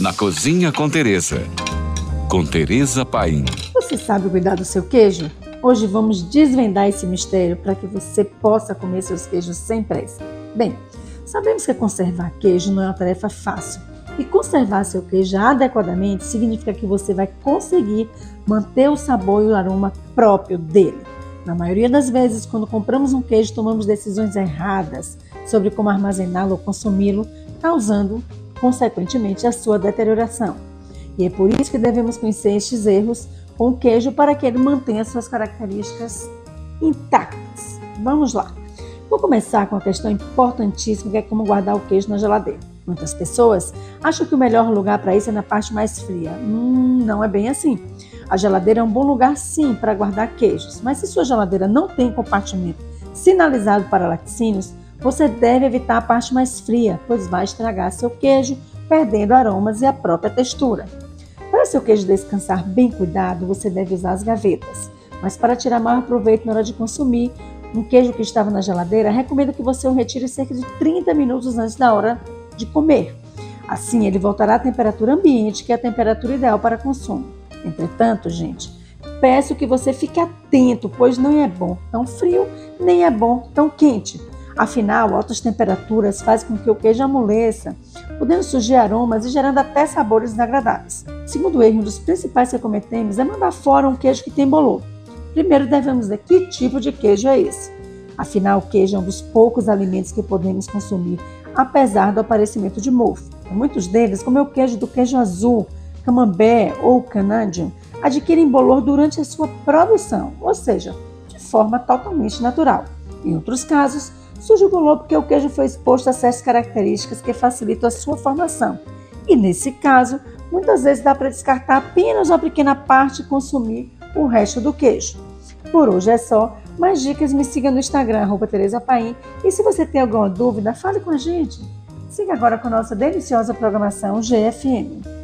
na Cozinha com Teresa. Com Teresa Paim. Você sabe cuidar do seu queijo? Hoje vamos desvendar esse mistério para que você possa comer seus queijos sem pressa. Bem, sabemos que conservar queijo não é uma tarefa fácil. E conservar seu queijo adequadamente significa que você vai conseguir manter o sabor e o aroma próprio dele. Na maioria das vezes, quando compramos um queijo, tomamos decisões erradas sobre como armazená-lo ou consumi-lo, causando consequentemente, a sua deterioração. E é por isso que devemos conhecer estes erros com o queijo para que ele mantenha suas características intactas. Vamos lá. Vou começar com uma questão importantíssima que é como guardar o queijo na geladeira. Muitas pessoas acham que o melhor lugar para isso é na parte mais fria. Hum, não é bem assim. A geladeira é um bom lugar sim para guardar queijos, mas se sua geladeira não tem compartimento sinalizado para laticínios, você deve evitar a parte mais fria, pois vai estragar seu queijo, perdendo aromas e a própria textura. Para seu queijo descansar bem cuidado, você deve usar as gavetas. Mas para tirar maior proveito na hora de consumir, um queijo que estava na geladeira, recomendo que você o retire cerca de 30 minutos antes da hora de comer. Assim, ele voltará à temperatura ambiente, que é a temperatura ideal para consumo. Entretanto, gente, peço que você fique atento, pois não é bom tão frio, nem é bom tão quente. Afinal, altas temperaturas fazem com que o queijo amoleça, podendo surgir aromas e gerando até sabores desagradáveis. Segundo erro, um dos principais que cometemos é mandar fora um queijo que tem bolor. Primeiro devemos ver que tipo de queijo é esse. Afinal, o queijo é um dos poucos alimentos que podemos consumir, apesar do aparecimento de mofo. Muitos deles, como é o queijo do queijo azul, camembert ou canadian, adquirem bolor durante a sua produção, ou seja, de forma totalmente natural. Em outros casos, surge o bolor porque o queijo foi exposto a certas características que facilitam a sua formação. E nesse caso, muitas vezes dá para descartar apenas uma pequena parte e consumir o resto do queijo. Por hoje é só. Mais dicas, me siga no Instagram, arroba Tereza. E se você tem alguma dúvida, fale com a gente. Siga agora com nossa deliciosa programação GFM.